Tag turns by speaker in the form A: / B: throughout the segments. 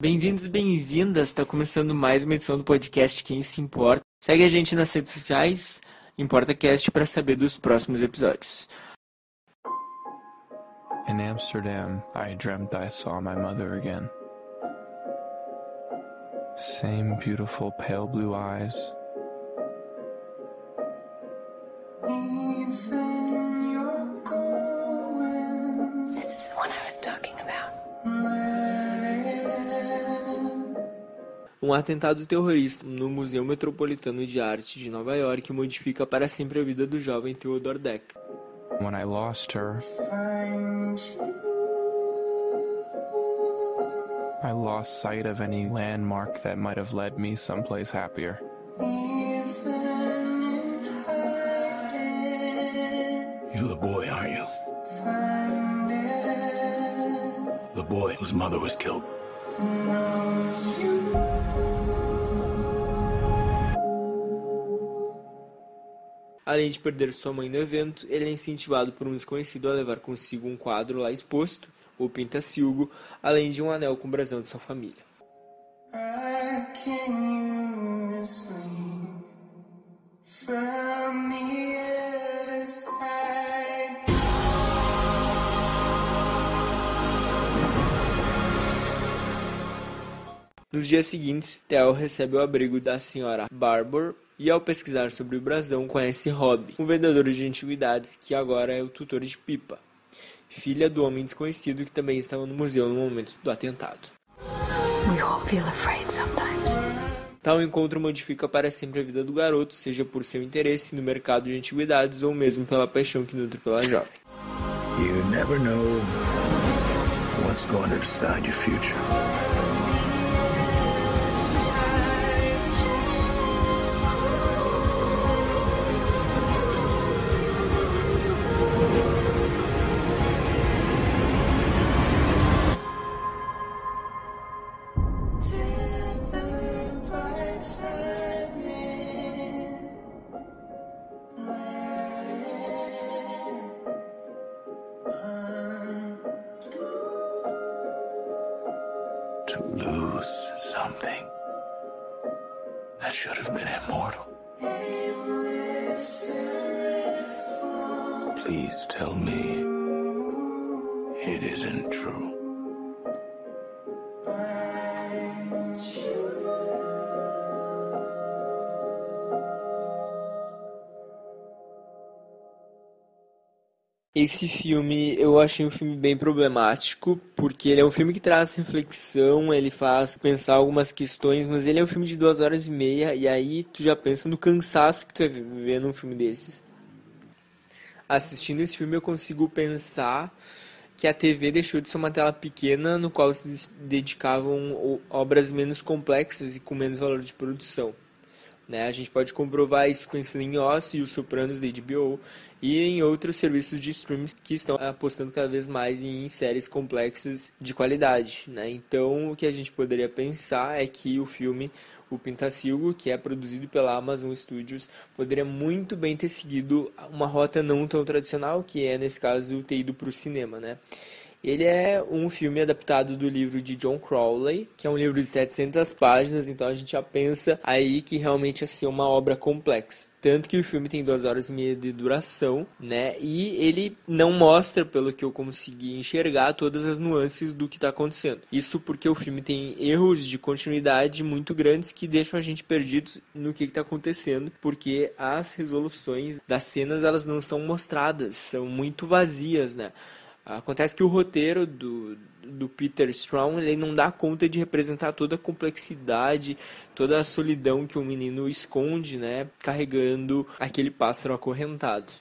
A: Bem-vindos e bem-vindas, está começando mais uma edição do podcast Quem Se Importa. Segue a gente nas redes sociais, ImportaCast, para saber dos próximos episódios.
B: In Amsterdam, I dreamt I saw my mother again. Same beautiful pale blue eyes.
A: Atentado terrorista no Museu Metropolitano de Arte de Nova York modifica para sempre a vida do jovem Theodore Deck.
B: When I lost her, I lost sight of any landmark that might have led me someplace happier.
C: You're the boy, aren't you? The boy whose mother was killed.
A: Além de perder sua mãe no evento, ele é incentivado por um desconhecido a levar consigo um quadro lá exposto, o Pintacilgo, além de um anel com o brasão de sua família. Nos dias seguintes, Theo recebe o abrigo da senhora Barbour e, ao pesquisar sobre o brasão, conhece Rob, um vendedor de antiguidades que agora é o tutor de Pipa, filha do homem desconhecido que também estava no museu no momento do atentado.
D: We all feel afraid sometimes.
A: Tal encontro modifica para sempre a vida do garoto, seja por seu interesse no mercado de antiguidades ou mesmo pela paixão que nutre pela jovem.
C: You never know what's going to decide your future. To lose something that should have been immortal. Please tell me it isn't true.
A: Esse filme eu achei um filme bem problemático, porque ele é um filme que traz reflexão, ele faz pensar algumas questões, mas ele é um filme de duas horas e meia, e aí tu já pensa no cansaço que tu vai viver num filme desses. Assistindo esse filme eu consigo pensar que a TV deixou de ser uma tela pequena no qual se dedicavam obras menos complexas e com menos valor de produção. Né? A gente pode comprovar isso pensando em Oz e Os Sopranos da HBO e em outros serviços de streams que estão apostando cada vez mais em séries complexas de qualidade. Né? Então, o que a gente poderia pensar é que o filme O Pintacilgo, que é produzido pela Amazon Studios, poderia muito bem ter seguido uma rota não tão tradicional, que é, nesse caso, ter ido para o cinema. Né? Ele é um filme adaptado do livro de John Crowley, que é um livro de 700 páginas, então a gente já pensa aí que realmente ia ser uma obra complexa. Tanto que o filme tem duas horas e meia de duração, né? E ele não mostra, pelo que eu consegui enxergar, todas as nuances do que está acontecendo. Isso porque o filme tem erros de continuidade muito grandes que deixam a gente perdidos no que está acontecendo, porque as resoluções das cenas elas não são mostradas, são muito vazias, né? Acontece que o roteiro do, do Peter Strong ele não dá conta de representar toda a complexidade, toda a solidão que o menino esconde, né, carregando aquele pássaro acorrentado.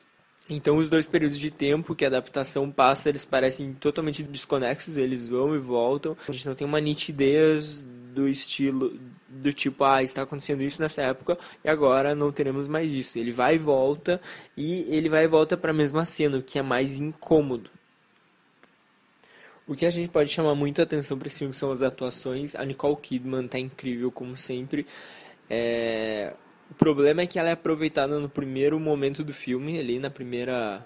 A: Então os dois períodos de tempo que a adaptação passa, eles parecem totalmente desconexos, eles vão e voltam. A gente não tem uma nitidez do estilo do tipo, ah, está acontecendo isso nessa época e agora não teremos mais isso. Ele vai e volta e ele vai e volta para a mesma cena, o que é mais incômodo. O que a gente pode chamar muito a atenção para esse filme são as atuações. A Nicole Kidman tá incrível, como sempre. É... O problema é que ela é aproveitada no primeiro momento do filme, ali na primeira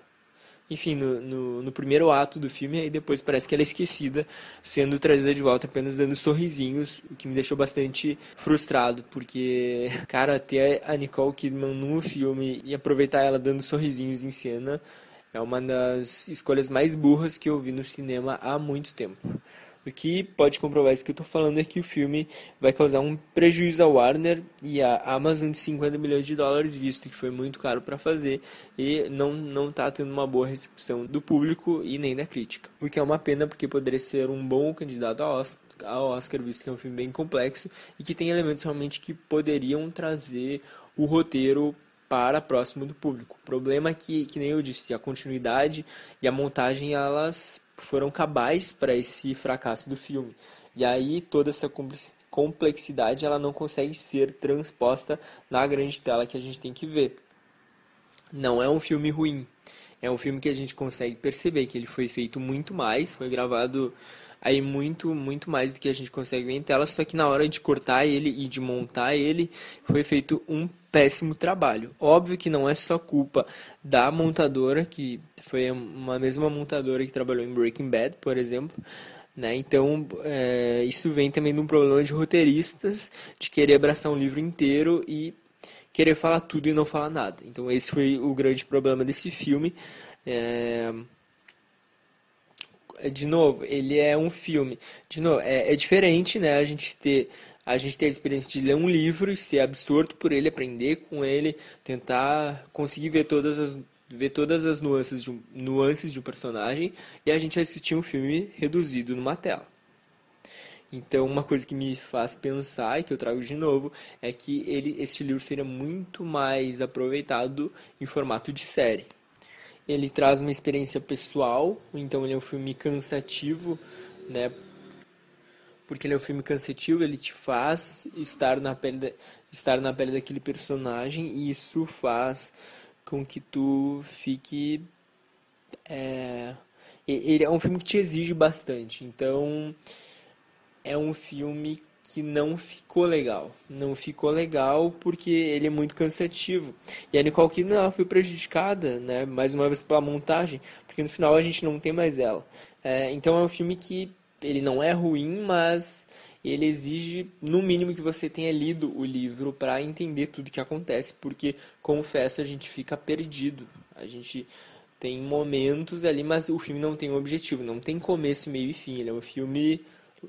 A: enfim, no, no, no, primeiro ato do filme, e depois parece que ela é esquecida, sendo trazida de volta apenas dando sorrisinhos, o que me deixou bastante frustrado, porque, cara, ter a Nicole Kidman no filme e aproveitar ela dando sorrisinhos em cena é uma das escolhas mais burras que eu vi no cinema há muito tempo. O que pode comprovar isso que eu estou falando é que o filme vai causar um prejuízo à Warner e à Amazon de 50 milhões de dólares, visto que foi muito caro para fazer e não não está tendo uma boa recepção do público e nem da crítica. O que é uma pena porque poderia ser um bom candidato ao Oscar, ao Oscar, visto que é um filme bem complexo e que tem elementos realmente que poderiam trazer o roteiro para próximo do público. O problema é que, que nem eu disse, a continuidade e a montagem elas foram cabais para esse fracasso do filme. E aí toda essa complexidade ela não consegue ser transposta na grande tela que a gente tem que ver. Não é um filme ruim. É um filme que a gente consegue perceber que ele foi feito muito mais, foi gravado aí muito, muito mais do que a gente consegue ver em tela, só que na hora de cortar ele e de montar ele, foi feito um péssimo trabalho. Óbvio que não é só culpa da montadora, que foi uma mesma montadora que trabalhou em Breaking Bad, por exemplo. Né? Então, é, isso vem também de um problema de roteiristas, de querer abraçar um livro inteiro e querer falar tudo e não falar nada. Então, esse foi o grande problema desse filme. É, de novo, ele é um filme. De novo, é, é diferente, né? A gente ter a gente ter a experiência de ler um livro e ser absorto por ele, aprender com ele, tentar conseguir ver todas as ver todas as nuances de um, nuances de um personagem e a gente assistir um filme reduzido numa tela. Então, uma coisa que me faz pensar e que eu trago de novo é que ele, este livro seria muito mais aproveitado em formato de série. Ele traz uma experiência pessoal, então ele é um filme cansativo, né? Porque ele é um filme cansativo, ele te faz estar na pele, de, estar na pele daquele personagem e isso faz com que tu fique é, ele é um filme que te exige bastante. Então é um filme que não ficou legal. Não ficou legal porque ele é muito cansativo. E a Nicole Kidman ela foi prejudicada, né, mais uma vez pela montagem, porque no final a gente não tem mais ela. É, então é um filme que ele não é ruim, mas ele exige no mínimo que você tenha lido o livro para entender tudo que acontece, porque confesso a gente fica perdido. A gente tem momentos ali, mas o filme não tem um objetivo, não tem começo, meio e fim. Ele é um filme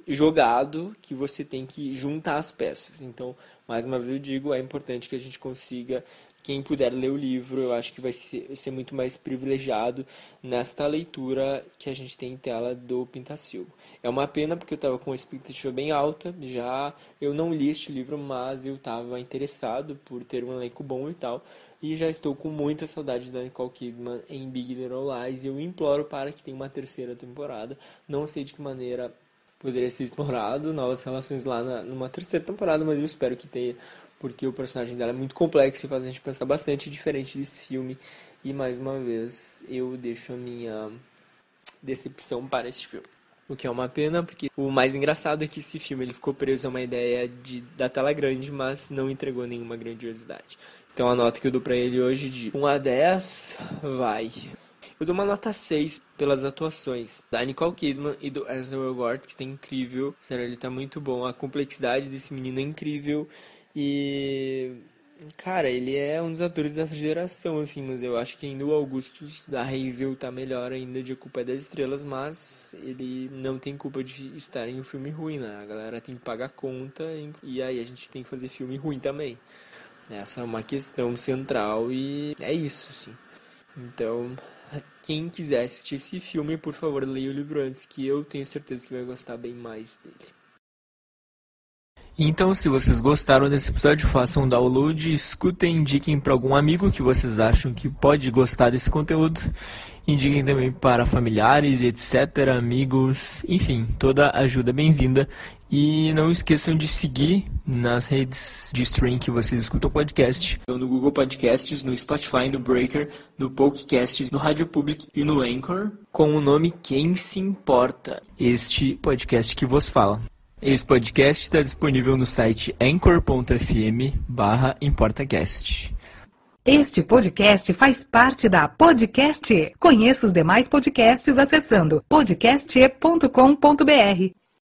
A: jogado que você tem que juntar as peças. Então, mais uma vez eu digo, é importante que a gente consiga, quem puder ler o livro, eu acho que vai ser, ser muito mais privilegiado nesta leitura que a gente tem em tela do Pintacilgo. É uma pena porque eu estava com uma expectativa bem alta, já eu não li este livro, mas eu estava interessado por ter um elenco bom e tal. E já estou com muita saudade da Nicole Kidman em Big Little Lies. E eu imploro para que tenha uma terceira temporada. Não sei de que maneira poderia ser explorado, novas relações lá na, numa terceira temporada, mas eu espero que tenha, porque o personagem dela é muito complexo e faz a gente pensar bastante diferente desse filme. E mais uma vez, eu deixo a minha decepção para esse filme. O que é uma pena, porque o mais engraçado é que esse filme ele ficou preso a uma ideia de, da tela grande, mas não entregou nenhuma grandiosidade. Então a nota que eu dou pra ele hoje de 1 a 10 vai eu dou uma nota 6 pelas atuações da Nicole Kidman e do Ezra Elgort, que tá incrível. Sério, ele tá muito bom. A complexidade desse menino é incrível. E. Cara, ele é um dos atores dessa geração, assim, mas eu acho que ainda o Augustus da Hazel tá melhor ainda de Culpa das Estrelas, mas ele não tem culpa de estar em um filme ruim, né? A galera tem que pagar conta e aí a gente tem que fazer filme ruim também. Essa é uma questão central e é isso, assim. Então, quem quiser assistir esse filme, por favor, leia o livro antes, que eu tenho certeza que vai gostar bem mais dele. Então, se vocês gostaram desse episódio, façam um download, escutem, indiquem para algum amigo que vocês acham que pode gostar desse conteúdo. Indiquem também para familiares, etc., amigos, enfim, toda ajuda é bem-vinda. E não esqueçam de seguir nas redes de stream que vocês escutam o podcast. Então, no Google Podcasts, no Spotify, no Breaker, no Pokecasts, no Rádio Public e no Anchor, com o nome Quem Se Importa, este podcast que vos fala. Esse podcast está disponível no site anchor.fm barra ImportaCast.
E: Este podcast faz parte da Podcast. Conheça os demais podcasts acessando podcast.com.br.